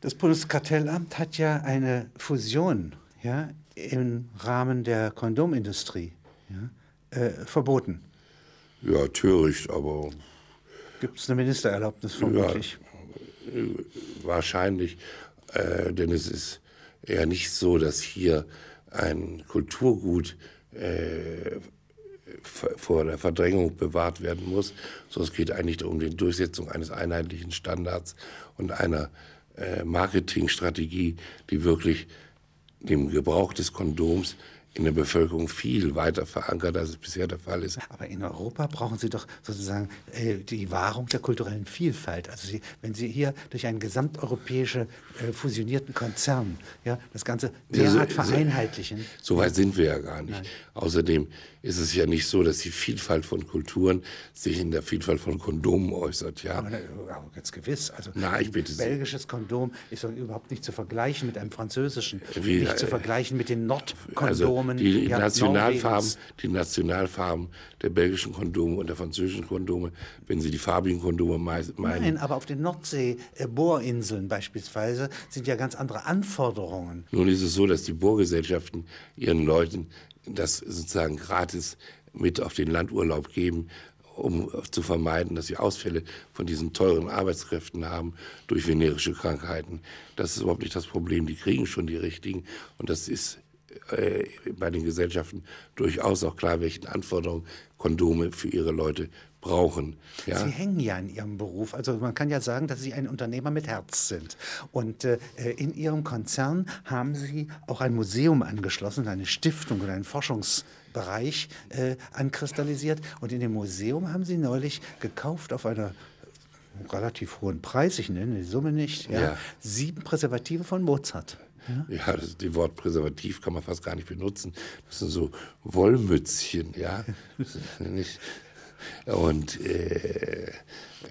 Das Bundeskartellamt hat ja eine Fusion ja, im Rahmen der Kondomindustrie ja, äh, verboten. Ja, töricht, aber. Gibt es eine Ministererlaubnis vermutlich? Ja, wahrscheinlich, äh, denn es ist eher nicht so, dass hier ein Kulturgut äh, vor der Verdrängung bewahrt werden muss, sondern es geht eigentlich um die Durchsetzung eines einheitlichen Standards und einer Marketingstrategie, die wirklich dem Gebrauch des Kondoms in der Bevölkerung viel weiter verankert, als es bisher der Fall ist. Aber in Europa brauchen Sie doch sozusagen äh, die Wahrung der kulturellen Vielfalt. Also Sie, wenn Sie hier durch einen gesamteuropäischen äh, fusionierten Konzern ja, das Ganze derart so, vereinheitlichen. So weit sind wir ja gar nicht. Nein. Außerdem ist es ja nicht so, dass die Vielfalt von Kulturen sich in der Vielfalt von Kondomen äußert. Ja. Aber, aber ganz gewiss. Also Na, ich bitte ein belgisches Kondom ist doch überhaupt nicht zu vergleichen mit einem französischen, Wie, nicht zu vergleichen mit den Nordkondomen. Also die, ja, Nationalfarben, die Nationalfarben der belgischen Kondome und der französischen Kondome, wenn Sie die farbigen Kondome meinen. Nein, aber auf den Nordsee-Bohrinseln beispielsweise sind ja ganz andere Anforderungen. Nun ist es so, dass die Bohrgesellschaften ihren Leuten das sozusagen gratis mit auf den Landurlaub geben, um zu vermeiden, dass sie Ausfälle von diesen teuren Arbeitskräften haben durch venerische Krankheiten. Das ist überhaupt nicht das Problem. Die kriegen schon die richtigen und das ist äh, bei den Gesellschaften durchaus auch klar, welchen Anforderungen Kondome für ihre Leute brauchen. Ja? Sie hängen ja in Ihrem Beruf. Also man kann ja sagen, dass Sie ein Unternehmer mit Herz sind. Und äh, in Ihrem Konzern haben Sie auch ein Museum angeschlossen, eine Stiftung oder einen Forschungsbereich äh, ankristallisiert. Und in dem Museum haben Sie neulich gekauft auf einer relativ hohen Preis, ich nenne die Summe nicht, ja, ja. sieben Präservative von Mozart. Ja, ja das, die Wort Präservativ kann man fast gar nicht benutzen. Das sind so Wollmützchen, ja. nicht, und äh,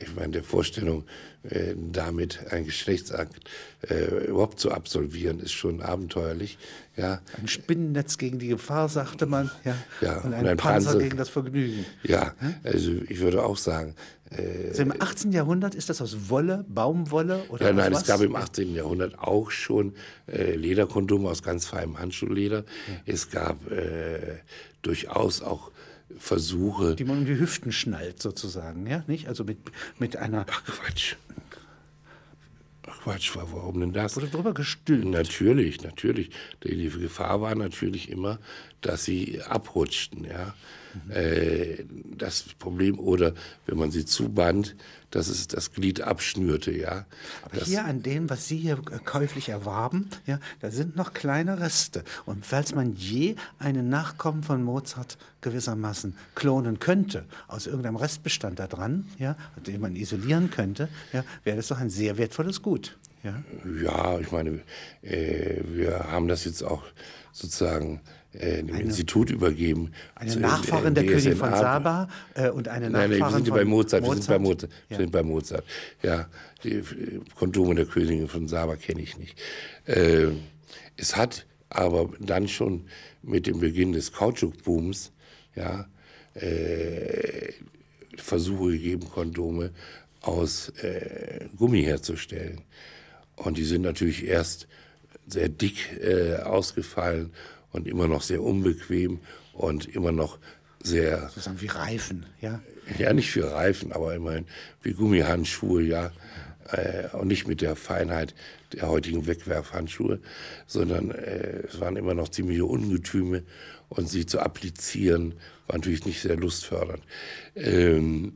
ich meine, der Vorstellung, äh, damit ein Geschlechtsakt äh, überhaupt zu absolvieren, ist schon abenteuerlich. Ja. Ein Spinnennetz gegen die Gefahr, sagte man. Ja. ja und ein, und ein Panzer, Panzer, gegen das Vergnügen. Ja, also ich würde auch sagen. Äh, also Im 18. Jahrhundert ist das aus Wolle, Baumwolle oder ja, Nein, was? es gab im 18. Jahrhundert auch schon äh, Lederkondome aus ganz feinem Handschuhleder. Ja. Es gab äh, durchaus auch Versuche. Die man um die Hüften schnallt, sozusagen, ja? Nicht? Also mit, mit einer. Ach Quatsch. Ach Quatsch, warum denn das? Wurde drüber gestülpt. Natürlich, natürlich. Die Gefahr war natürlich immer, dass sie abrutschten, ja. Mhm. Äh, das Problem, oder wenn man sie zuband, dass es das Glied abschnürte, ja. Aber das hier an dem, was Sie hier käuflich erwarben, ja, da sind noch kleine Reste. Und falls man je einen Nachkommen von Mozart gewissermaßen klonen könnte, aus irgendeinem Restbestand da dran, ja, den man isolieren könnte, ja, wäre das doch ein sehr wertvolles Gut. Ja, ja ich meine, äh, wir haben das jetzt auch sozusagen äh, dem eine, Institut übergeben. Eine zu, Nachfahrin der Königin von Saba äh, und eine Nachfahrin nein, nein, wir sind von bei Mozart, Mozart. Wir sind bei Mozart. Ja. Wir sind bei Mozart. Ja, die äh, Kondome der Königin von Saba kenne ich nicht. Äh, es hat aber dann schon mit dem Beginn des Kautschukbooms ja, äh, Versuche gegeben, Kondome aus äh, Gummi herzustellen. Und die sind natürlich erst sehr dick ausgefallen und immer noch sehr unbequem und immer noch sehr. Sozusagen wie Reifen, ja? Ja, nicht für Reifen, aber immerhin wie Gummihandschuhe, ja. Äh, und nicht mit der Feinheit der heutigen Wegwerfhandschuhe, sondern äh, es waren immer noch ziemliche Ungetüme und sie zu applizieren war natürlich nicht sehr lustfördernd. Ähm,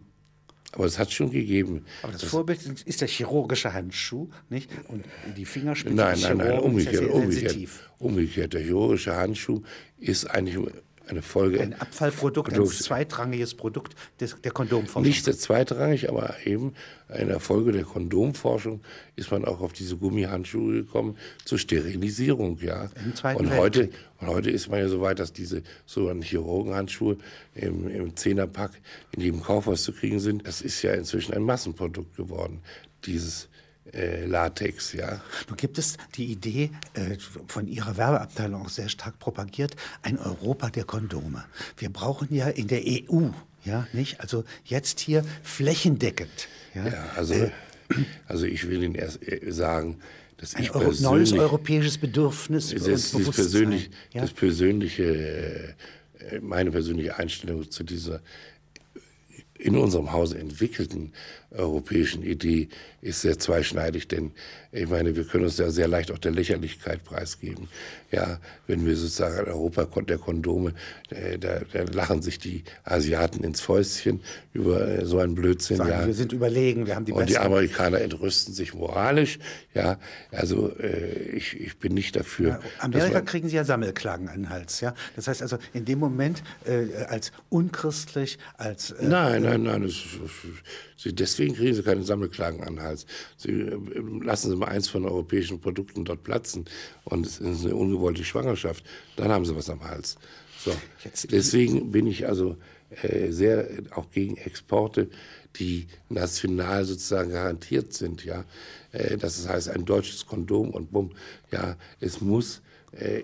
aber es hat schon gegeben. Aber das, das Vorbild ist der chirurgische Handschuh, nicht? Und die Fingerspitze Nein, nein, nein, umgekehrt, umgekehrt, umgekehrt. Der chirurgische Handschuh ist eigentlich eine Folge. Ein Abfallprodukt, Produkt. ein zweitrangiges Produkt des, der Kondomforschung. Nicht sehr zweitrangig, aber eben eine Folge der Kondomforschung ist man auch auf diese Gummihandschuhe gekommen zur Sterilisierung, ja. und heute, und heute ist man ja so weit, dass diese sogenannten Chirurgenhandschuhe im, im Zehnerpack in jedem Kaufhaus zu kriegen sind. Das ist ja inzwischen ein Massenprodukt geworden, dieses äh, Latex, ja. Nun gibt es die Idee, äh, von Ihrer Werbeabteilung auch sehr stark propagiert, ein Europa der Kondome. Wir brauchen ja in der EU, ja, nicht? Also jetzt hier flächendeckend. Ja, ja also. Äh, Also ich will Ihnen erst äh, sagen, dass Ein ich Euro, neues europäisches Bedürfnis das, und das, Bewusstsein. persönlich, ja? das persönliche, äh, meine persönliche Einstellung zu dieser in unserem Hause entwickelten europäischen Idee ist sehr zweischneidig, denn ich meine, wir können uns ja sehr leicht auch der Lächerlichkeit preisgeben. Ja, wenn wir sozusagen Europa der Kondome, äh, da, da, lachen sich die Asiaten ins Fäustchen über äh, so einen Blödsinn. Sagen, ja. wir sind überlegen, wir haben die Und die besten. Amerikaner entrüsten sich moralisch. Ja, also äh, ich, ich bin nicht dafür. Ja, Amerika man- kriegen sie ja Sammelklagen an den Hals, ja. Das heißt also, in dem Moment äh, als unchristlich, als äh, Nein, nein, nein. Das, sie, deswegen kriegen sie keine Sammelklagen an den Hals. Sie, äh, lassen Sie mal eins von europäischen Produkten dort platzen und es ist eine ungewollte Schwangerschaft. Dann haben sie was am Hals. So. Deswegen bin ich also äh, sehr auch gegen Exporte, die national sozusagen garantiert sind. Ja, äh, das heißt ein deutsches Kondom und bumm. Ja, es muss äh,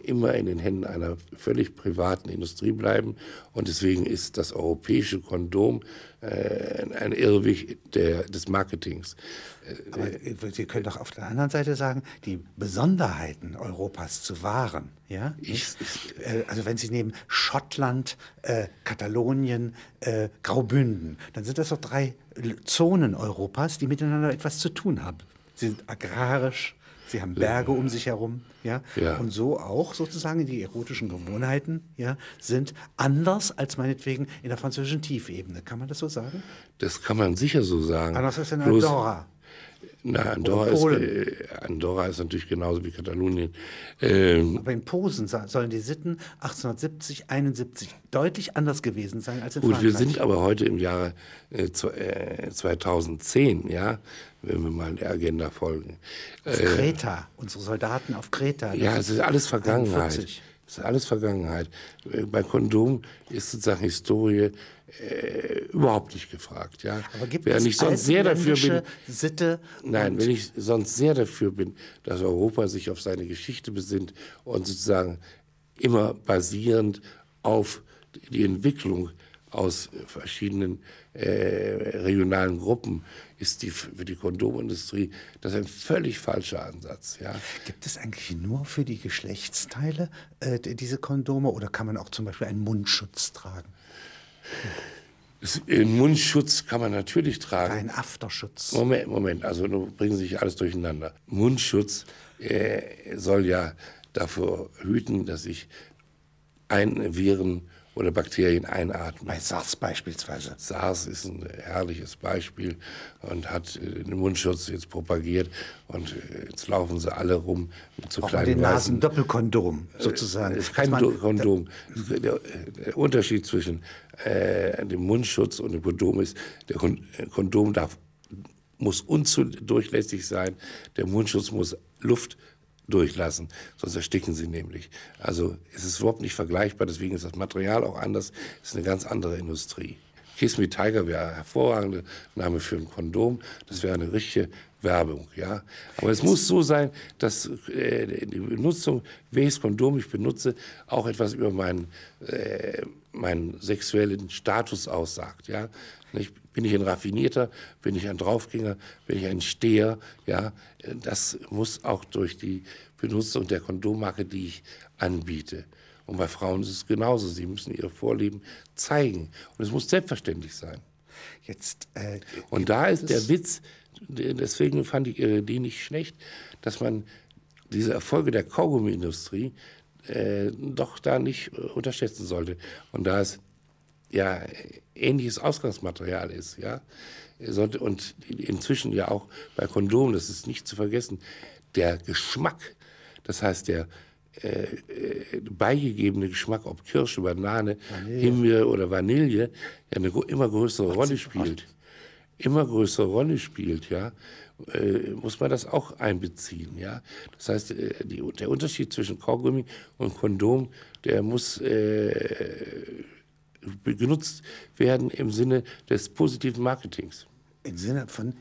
immer in den Händen einer völlig privaten Industrie bleiben. Und deswegen ist das europäische Kondom äh, ein Irrweg der, des Marketings. Aber Sie können doch auf der anderen Seite sagen, die Besonderheiten Europas zu wahren. Ja? Ich- Äh, also wenn Sie nehmen Schottland, äh, Katalonien, äh, Graubünden, dann sind das doch drei Zonen Europas, die miteinander etwas zu tun haben. Sie sind agrarisch, sie haben Berge um sich herum, ja? Ja. und so auch sozusagen die erotischen Gewohnheiten, ja, sind anders als meinetwegen in der französischen Tiefebene. Kann man das so sagen? Das kann man sicher so sagen. Anders als in Bloß- Andorra. Na, Andorra ist, äh, Andorra ist natürlich genauso wie Katalonien. Ähm, Aber in Posen sollen die Sitten 1870, 71 deutlich anders gewesen sein als in Gut, wir sind aber heute im Jahre äh, zw- äh, 2010, ja, wenn wir mal der Agenda folgen. auf Kreta, unsere Soldaten auf Kreta. Ja, es ist alles Vergangenheit. 41. Es ist alles Vergangenheit. Äh, Bei Kondom ist sozusagen Historie äh, überhaupt nicht gefragt. Ja? Aber gibt es ich sonst sehr dafür bin, Sitte? Nein, wenn ich sonst sehr dafür bin, dass Europa sich auf seine Geschichte besinnt und sozusagen immer basierend auf die Entwicklung aus verschiedenen äh, regionalen Gruppen ist die für die Kondomindustrie das ein völlig falscher Ansatz. Ja? Gibt es eigentlich nur für die Geschlechtsteile äh, diese Kondome oder kann man auch zum Beispiel einen Mundschutz tragen? Den Mundschutz kann man natürlich tragen. Einen Afterschutz? Moment, Moment, also bringen Sie sich alles durcheinander. Mundschutz äh, soll ja davor hüten, dass ich ein Viren oder Bakterien einatme. Bei SARS beispielsweise. SARS ist ein herrliches Beispiel und hat äh, den Mundschutz jetzt propagiert und äh, jetzt laufen sie alle rum mit so Auch kleinen den weißen Nasendoppelkondom sozusagen. es ist kein man- Do- Kondom. Der, der Unterschied zwischen äh, dem Mundschutz und dem Kondom ist, der Kon Kondom darf, muss undurchlässig sein, der Mundschutz muss Luft durchlassen, sonst ersticken sie nämlich. Also es ist überhaupt nicht vergleichbar, deswegen ist das Material auch anders, es ist eine ganz andere Industrie. Kiss Me Tiger wäre ein hervorragender Name für ein Kondom, das wäre eine richtige Werbung, ja. Aber es muss so sein, dass äh, die Benutzung, welches Kondom ich benutze, auch etwas über meinen, äh, meinen sexuellen Status aussagt, ja. Nicht? Bin ich ein Raffinierter, bin ich ein Draufgänger, bin ich ein Steher, ja. Das muss auch durch die Benutzung der Kondommarke, die ich anbiete. Und bei Frauen ist es genauso. Sie müssen ihre Vorlieben zeigen. Und es muss selbstverständlich sein. Jetzt, äh, Und da ist der Witz, deswegen fand ich Ihre Idee nicht schlecht, dass man diese Erfolge der Kaugummiindustrie äh, doch da nicht äh, unterschätzen sollte. Und da es ja ähnliches Ausgangsmaterial ist, ja, sollte, und inzwischen ja auch bei Kondomen, das ist nicht zu vergessen, der Geschmack, das heißt der äh, äh, beigegebene Geschmack, ob Kirsche, Banane, Himbeer oder Vanille, ja eine immer größere Rolle spielt immer größere Rolle spielt, ja, äh, muss man das auch einbeziehen, ja. Das heißt, äh, die, der Unterschied zwischen Kaugummi und Kondom, der muss genutzt werden im Sinne des positiven Marketings. Im Sinne von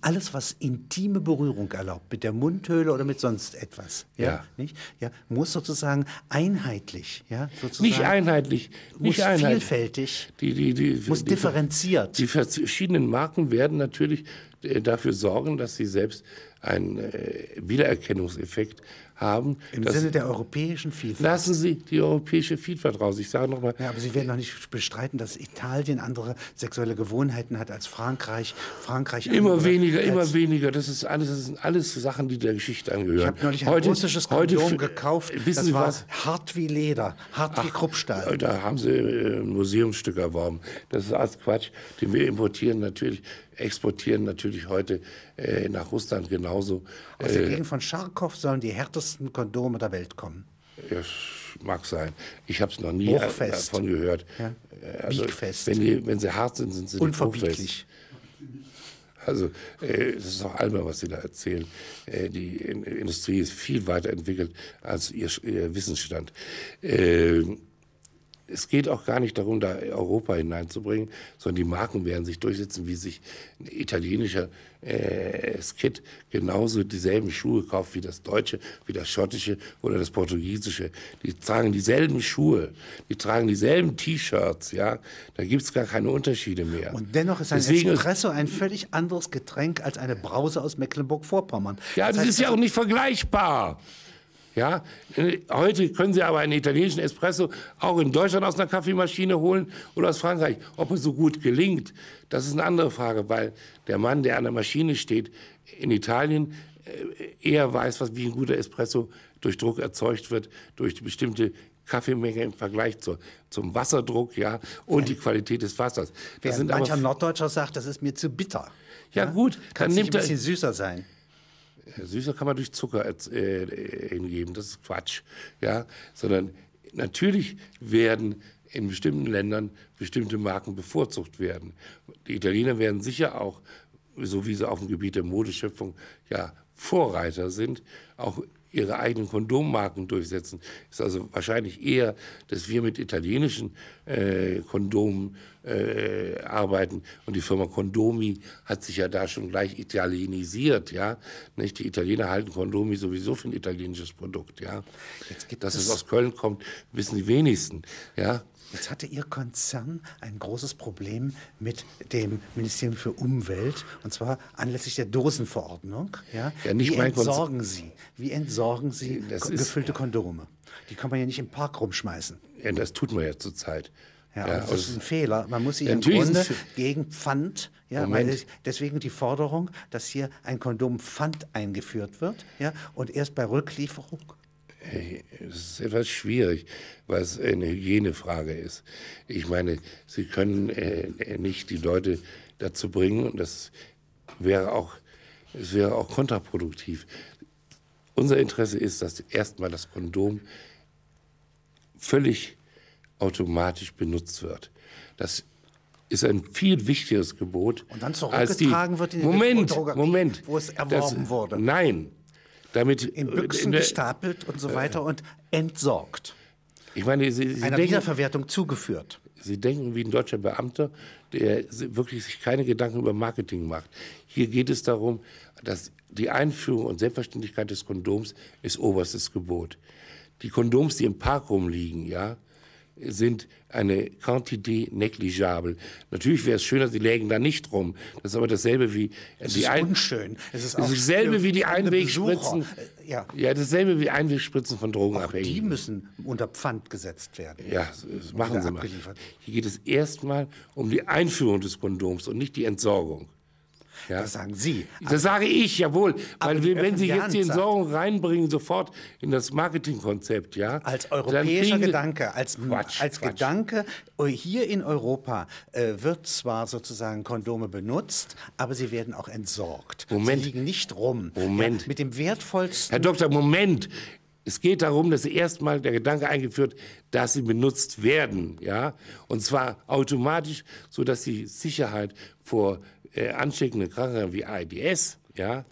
alles, was intime Berührung erlaubt, mit der Mundhöhle oder mit sonst etwas, ja, Ja. Nicht? ja muss sozusagen einheitlich, ja, sozusagen, Nicht einheitlich, muss nicht einheitlich. vielfältig, Die, die, die, muss die, differenziert. Die verschiedenen Marken werden natürlich äh, dafür sorgen, dass sie selbst einen äh, Wiedererkennungseffekt haben. Im Sinne der europäischen Vielfalt. Lassen Sie die europäische Vielfalt raus. Ich sage nochmal, Ja, aber Sie werden doch nicht bestreiten, dass Italien andere sexuelle Gewohnheiten hat als Frankreich. Frankreich immer weniger, immer weniger. Das ist alles, das sind alles Sachen, die der Geschichte angehören. Ich habe neulich ein russisches heute Kondom f- gekauft. Wissen das Sie war was? hart wie Leder, hart wie Kruppstahl. Da haben sie äh, ein Museumsstück erworben. Das ist alles Quatsch, den wir importieren natürlich, exportieren natürlich heute äh, nach Russland genauso. Aus der Gegend von Scharkow sollen die härtesten Kondome der Welt kommen. Das mag sein. Ich habe es noch nie äh, Bruchfest. davon gehört. Ja. Äh, Also, Biegfest. wenn, die, wenn sie hart sind, sind sie. Unverbieglich. Also äh, das ist doch albern, was Sie da erzählen. Äh, die In Industrie ist viel weiter entwickelt als ihr, ihr Wissensstand. Äh, es geht auch gar nicht darum, da Europa hineinzubringen, sondern die Marken werden sich durchsetzen, wie sich ein italienischer äh, Skit genauso dieselben Schuhe kauft wie das deutsche, wie das schottische oder das portugiesische. Die tragen dieselben Schuhe, die tragen dieselben T-Shirts, ja. Da gibt's gar keine Unterschiede mehr. Und dennoch ist ein Deswegen Espresso ein völlig anderes Getränk als eine Brause aus Mecklenburg-Vorpommern. Ja, das, heißt, ist ja auch nicht vergleichbar. Ja, äh, heute können Sie aber einen italienischen Espresso auch in Deutschland aus einer Kaffeemaschine holen oder aus Frankreich. Ob es so gut gelingt, das ist eine andere Frage, weil der Mann, der an der Maschine steht, in Italien äh, eher weiß, was, wie ein guter Espresso durch Druck erzeugt wird, durch die bestimmte Kaffeemenge im Vergleich zur, zum Wasserdruck, ja, und die Qualität des Wassers. Das mancher Norddeutscher sagt, das ist mir zu bitter. ja gut, Kann dann ein nimmt er bisschen süßer sein. Süßer kann man durch Zucker erz- äh, hingeben, das ist Quatsch. Ja? Sondern natürlich werden in bestimmten Ländern bestimmte Marken bevorzugt werden. Die Italiener werden sicher auch, so wie sie auf dem Gebiet der Modeschöpfung ja Vorreiter sind, auch ihre eigenen Kondommarken durchsetzen. Ist also wahrscheinlich eher, dass wir mit italienischen äh, Kondomen äh, arbeiten und die Firma Condomi hat sich ja da schon gleich italienisiert, ja. Nicht? Die Italiener halten Condomi sowieso für ein italienisches Produkt, ja. Jetzt gibt Dass es- es aus Köln kommt, wissen die wenigsten, ja. Jetzt hatte Ihr Konzern ein großes Problem mit dem Ministerium für Umwelt, und zwar anlässlich der Dosenverordnung. Ja? Ja, Wie entsorgen Sie? Wie entsorgen Sie Das ko- ist- gefüllte Kondome? Die kann man ja nicht im Park rumschmeißen. ja das tut man ja zurzeit. Ja, Ja, aber das aus- ist ein Fehler. Man muss sie Ja, im Grunde gegen Pfand, ja, weil es- deswegen die Forderung, dass hier ein Kondompfand eingeführt wird, ja, und erst bei Rücklieferung Es ist etwas schwierig, weil es eine Hygienefrage ist. Ich meine, Sie können äh, nicht die Leute dazu bringen, und das wäre auch, es wäre auch kontraproduktiv. Unser Interesse ist, dass erstmal das Kondom völlig automatisch benutzt wird. Das ist ein viel wichtigeres Gebot. Und dann als die, zurückgetragen wird in die Moment, Moment. wo es erworben das, wurde. Nein. Damit, in äh, Büchsen in gestapelt und so weiter und entsorgt. Ich meine, Sie, Sie, Einer denken, Wiederverwertung zugeführt. Sie denken wie ein deutscher Beamter, der wirklich sich keine Gedanken über Marketing macht. Hier geht es darum, dass die Einführung und Selbstverständlichkeit des Kondoms ist oberstes Gebot. Die Kondoms, die im Park rumliegen, ja, sind eine Quantité negligible. Natürlich wäre es schöner, sie lägen da nicht rum. Das ist aber dasselbe wie Es die ist Ein- unschön. Es ist auch dasselbe wie die Einwegspritzen. Äh, Ja, ja, dasselbe wie Einwegspritzen von auch die Drogenabhängigen. müssen unter Pfand gesetzt werden. Ja, das- machen Sie mal. Hier geht es erstmal um die Einführung des Kondoms und nicht die Entsorgung. Ja? Das sagen Sie. Das sage ich, jawohl. Weil die wir, wenn Sie jetzt die Entsorgung reinbringen, sofort in das Marketingkonzept, ja. Als europäischer Gedanke, als, Quatsch, als Quatsch. Gedanke, äh, hier in Europa äh, wird zwar sozusagen Kondome benutzt, aber sie werden auch entsorgt. Moment. Sie liegen nicht rum. Moment. Ja, mit dem wertvollsten Herr Doktor, Moment. Es geht darum, dass erstmal der Gedanke eingeführt, dass sie benutzt werden, ja, und zwar automatisch, so dass die Sicherheit vor äh, ansteckenden Krankheiten wie AIDS, ja,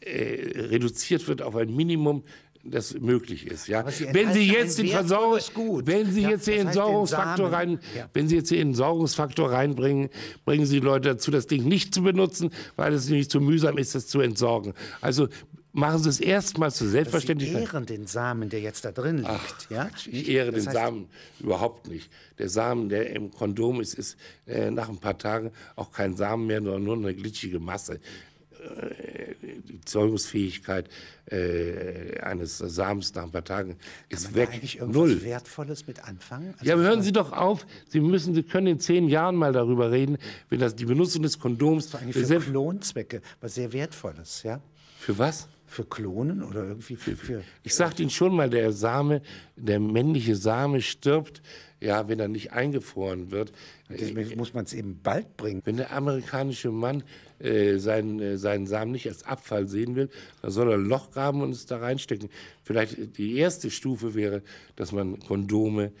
äh, reduziert wird auf ein Minimum das möglich ist. Ja? Sie wenn Sie jetzt den Versorgung, wenn Sie Ja, jetzt den Entsorgungsfaktor rein, Ja. wenn Sie jetzt den Entsorgungsfaktor reinbringen, bringen Sie Leute dazu, das Ding nicht zu benutzen, weil es nämlich zu mühsam ist, das zu entsorgen. Also machen Sie es erstmal zur Sie Selbstverständlichkeit. ehren den Samen, der jetzt da drin liegt. ja? Ich ehre Das den Samen überhaupt nicht. Der Samen, der im Kondom ist, ist äh, nach ein paar Tagen auch kein Samen mehr, sondern nur eine glitschige Masse. Äh, die Zeugungsfähigkeit äh, eines Samens nach ein paar Tagen ist Kann man weg. eigentlich irgendwas Null. Wertvolles mit anfangen? Also Ja, aber hören Sie doch auf. Sie müssen, Sie können in zehn Jahren mal darüber reden, wenn das die Benutzung des Kondoms eigentlich für, für selbst- Klonzwecke was sehr Wertvolles, ja? für was? Für Klonen oder irgendwie für, für Ich sagte Ihnen schon mal, der Same, der männliche Same stirbt, ja, wenn er nicht eingefroren wird. deswegen muss man es eben bald bringen. Wenn der amerikanische Mann äh, seinen, äh, seinen Samen nicht als Abfall sehen will, dann soll er ein Loch graben und es da reinstecken. Vielleicht die erste Stufe wäre, dass man Kondome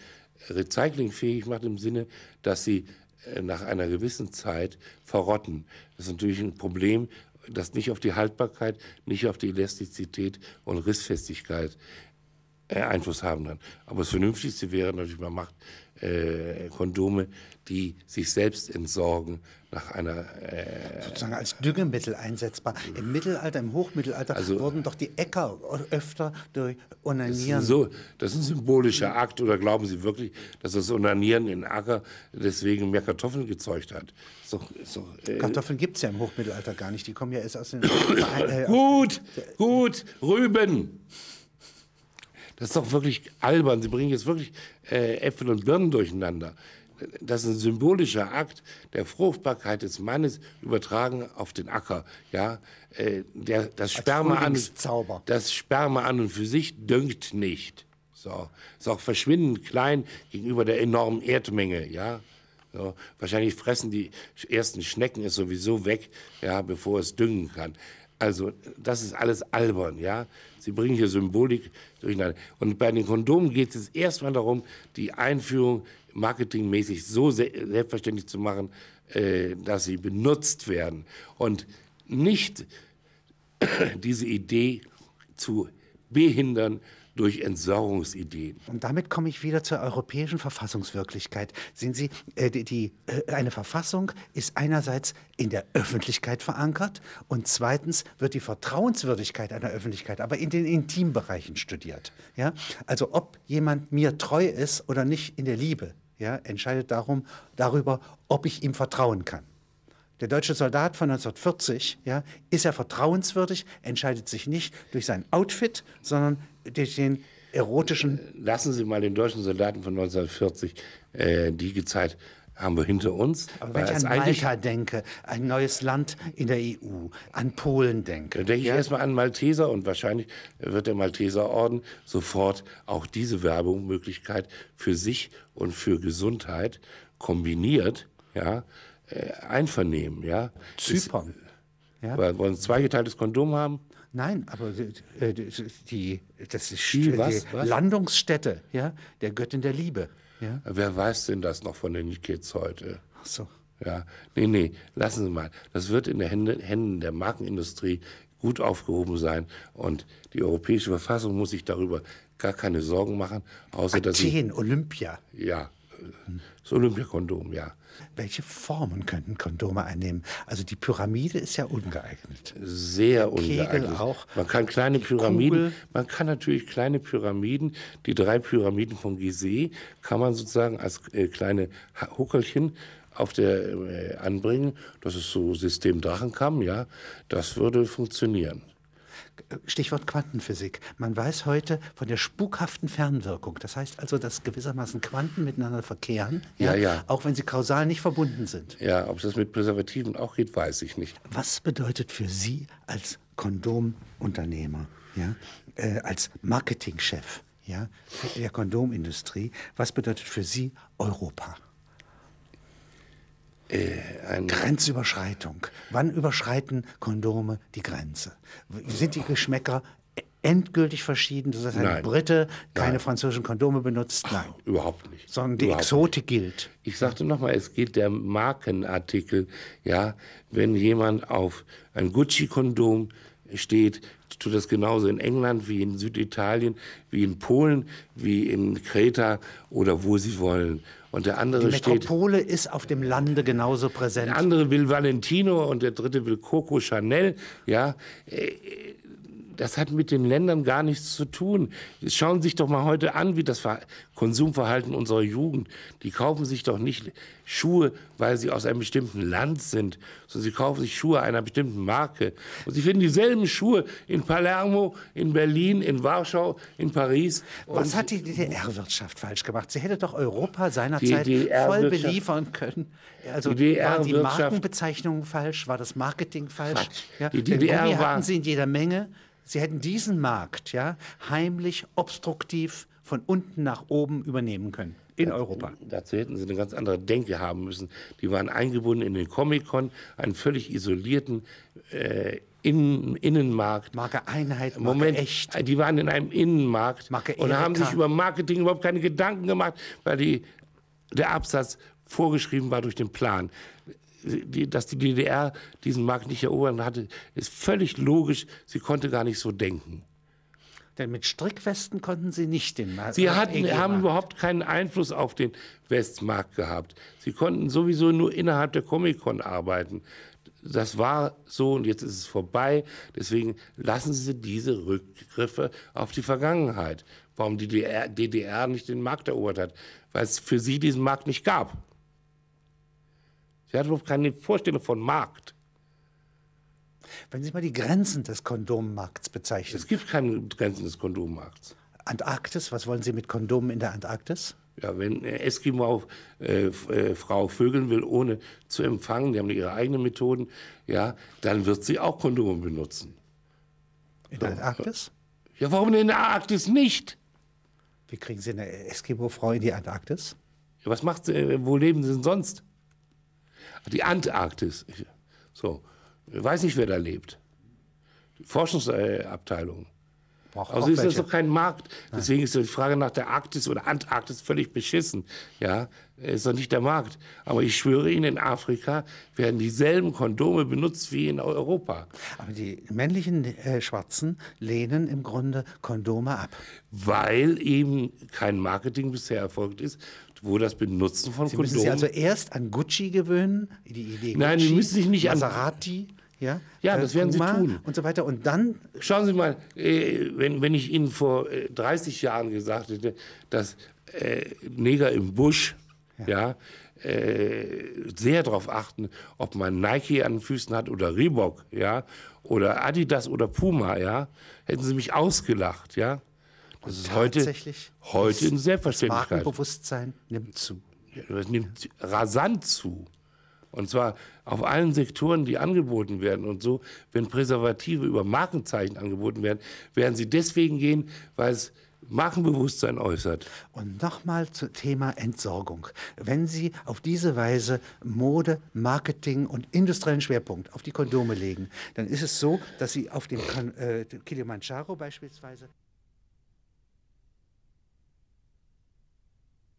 recyclingfähig macht im Sinne, dass sie äh, nach einer gewissen Zeit verrotten. Das ist natürlich ein Problem, das nicht auf die Haltbarkeit, nicht auf die Elastizität und Rissfestigkeit äh, Einfluss haben kann. Aber das Vernünftigste wäre natürlich, man macht äh, Kondome, die sich selbst entsorgen nach einer äh, sozusagen als Düngemittel einsetzbar. Im Mittelalter, im Hochmittelalter Also- wurden doch die Äcker öfter durch Onanieren. so, das ist ein symbolischer Akt oder glauben Sie wirklich, dass das Onanieren in Acker deswegen mehr Kartoffeln gezeugt hat? Ist doch, äh, Kartoffeln gibt es ja im Hochmittelalter gar nicht. Die kommen ja erst aus den. äh, gut, gut, Rüben. Das ist doch wirklich albern. Sie bringen jetzt wirklich äh, Äpfel und Birnen durcheinander. Das ist ein symbolischer Akt der Fruchtbarkeit des Mannes übertragen auf den Acker. Ja, äh, der, das Sperma an, das Sperma an und für sich düngt nicht. So, ist auch verschwindend klein gegenüber der enormen Erdmenge. Ja, so, wahrscheinlich fressen die ersten Schnecken es sowieso weg, ja, bevor es düngen kann. Also das ist alles albern, ja. Sie bringen hier Symbolik durcheinander. Und bei den Kondomen geht es erstmal darum, die Einführung marketingmäßig so se selbstverständlich zu machen, äh, dass sie benutzt werden und nicht diese Idee zu behindern durch Entsorgungsideen. Und damit komme ich wieder zur europäischen Verfassungswirklichkeit. Sehen Sie, äh, die, die, äh, eine Verfassung ist einerseits in der Öffentlichkeit verankert und zweitens wird die Vertrauenswürdigkeit einer Öffentlichkeit aber in den Intimbereichen studiert. Ja? Also ob jemand mir treu ist oder nicht in der Liebe, ja, entscheidet darum, darüber, ob ich ihm vertrauen kann. Der deutsche Soldat von 1940, ja, ist er vertrauenswürdig, entscheidet sich nicht durch sein Outfit, sondern durch den erotischen Lassen Sie mal den deutschen Soldaten von 1940, äh, die Zeit haben wir hinter uns. Aber wenn ich an Malta denke, ein neues Land in der EU, an Polen denke, Da denke ich erstmal an Malteser und wahrscheinlich wird der Malteserorden sofort auch diese Werbungsmöglichkeit für sich und für Gesundheit kombiniert, ja, äh, einvernehmen, ja. Zypern. Weil, wollen Sie zweigeteiltes Kondom haben? Nein, aber die, äh, die, das ist Die die was? Was? Landungsstätte ja, der Göttin der Liebe. Ja? Wer weiß denn das noch von den Kids heute? Ach so. Ja, nee, nee, lassen Sie mal. Das wird in den Händen, Händen der Markenindustrie gut aufgehoben sein und die europäische Verfassung muss sich darüber gar keine Sorgen machen, außer dass sie, Athen, Olympia. ja, äh, das Olympiakondom, ja. Welche Formen könnten Kondome einnehmen? Also die Pyramide ist ja ungeeignet. Sehr Kegel ungeeignet. auch. Man kann kleine Pyramiden, Kugel. man kann natürlich kleine Pyramiden, die drei Pyramiden von Gizeh, kann man sozusagen als äh, kleine Huckelchen auf der äh, anbringen. Das ist so System Drachenkamm, ja. Das würde funktionieren. Stichwort Quantenphysik. Man weiß heute von der spukhaften Fernwirkung. Das heißt also, dass gewissermaßen Quanten miteinander verkehren, Ja, ja. auch wenn sie kausal nicht verbunden sind. Ja, ob das mit Präservativen auch geht, weiß ich nicht. Was bedeutet für Sie als Kondomunternehmer, ja, äh, als Marketingchef ja, der Kondomindustrie, was bedeutet für Sie Europa? Ein, Grenzüberschreitung. Wann überschreiten Kondome die Grenze? Sind die Geschmäcker endgültig verschieden, dass ein Nein. Brite keine Nein. französischen Kondome benutzt? Nein. überhaupt nicht. Sondern die Überhaupt Exotik gilt. Ich sagte nochmal, es geht der Markenartikel. Ja, wenn jemand auf ein Gucci-Kondom steht, tut das genauso in England wie in Süditalien, wie in Polen, wie in Kreta oder wo sie wollen. Und der andere Die Metropole steht, ist auf dem Lande genauso präsent. Der andere will Valentino und der dritte will Coco Chanel. Ja, äh, das hat mit den Ländern gar nichts zu tun. Schauen Sie sich doch mal heute an, wie das Konsumverhalten unserer Jugend. Die kaufen sich doch nicht Schuhe, weil sie aus einem bestimmten Land sind, sondern sie kaufen sich Schuhe einer bestimmten Marke. Und sie finden dieselben Schuhe in Palermo, in Berlin, in Warschau, in Paris. Was hat die DDR-Wirtschaft falsch gemacht? Sie hätte doch Europa seinerzeit voll beliefern können. Also die waren die Markenbezeichnungen falsch? War das Marketing falsch? Ja, die DDR hatten sie in jeder Menge. Sie hätten diesen Markt ja, heimlich, obstruktiv von unten nach oben übernehmen können in Europa. Dazu hätten sie eine ganz andere Denke haben müssen. Die waren eingebunden in den Comic-Con, einen völlig isolierten äh, Innen Innenmarkt. Marke Einheit, Marke Moment, echt. Die waren in einem Innenmarkt Marke und haben sich über Marketing überhaupt keine Gedanken gemacht, weil die, der Absatz vorgeschrieben war durch den Plan die, dass die DDR diesen Markt nicht erobern hatte, ist völlig logisch. Sie konnte gar nicht so denken. Denn mit Strickwesten konnten Sie nicht den Markt. Sie hatten, haben überhaupt keinen Einfluss auf den Westmarkt gehabt. Sie konnten sowieso nur innerhalb der Comic-Con arbeiten. Das war so und jetzt ist es vorbei. Deswegen lassen Sie diese Rückgriffe auf die Vergangenheit. Warum die DDR, DDR nicht den Markt erobert hat? Weil es für sie diesen Markt nicht gab. Sie hat überhaupt keine Vorstellung von Markt. Wenn Sie mal die Grenzen des Kondommarkts bezeichnen. Es gibt keine Grenzen des Kondommarkts. Antarktis, was wollen Sie mit Kondomen in der Antarktis? Ja, wenn Eskimo äh, äh, Frau vögeln will, ohne zu empfangen, die haben ihre eigenen Methoden, ja, dann wird sie auch Kondome benutzen. In der Antarktis? Ja, warum in der Antarktis nicht? Wie kriegen Sie eine Eskimo-Frau in die Antarktis? Ja, was macht sie, wo leben sie denn sonst? Die Antarktis. So, ich weiß nicht, wer da lebt. Die Forschungsabteilung. Braucht also ist welche. das doch kein Markt. Nein. Deswegen ist die Frage nach der Arktis oder Antarktis völlig beschissen. Ja, ist doch nicht der Markt. Aber ich schwöre Ihnen, in Afrika werden dieselben Kondome benutzt wie in Europa. Aber die männlichen äh, Schwarzen lehnen im Grunde Kondome ab. Weil eben kein Marketing bisher erfolgt ist wo das Benutzen von Sie Kondomen... Sie müssen sich also erst an Gucci gewöhnen, die Idee Nein, Gucci, Sie müssen sich nicht Maserati, an... Ja, ja das werden Puma Sie tun. Und so weiter. Und dann... Schauen Sie mal, äh, wenn, wenn ich Ihnen vor 30 äh, Jahren gesagt hätte, dass äh, Neger im Busch ja. ja sehr darauf achten, ob man Nike an den Füßen hat oder Reebok, ja, oder Adidas oder Puma, ja, hätten sie mich ausgelacht, ja. Das ist heute, heute eine Selbstverständlichkeit. Das Markenbewusstsein nimmt zu. Das nimmt rasant zu. Und zwar auf allen Sektoren, die angeboten werden. Und so, wenn Präservative über Markenzeichen angeboten werden, werden sie deswegen gehen, weil es Markenbewusstsein äußert. Und nochmal zum Thema Entsorgung. Wenn Sie auf diese Weise Mode, Marketing und industriellen Schwerpunkt auf die Kondome legen, dann ist es so, dass Sie auf dem äh, Kilimanjaro beispielsweise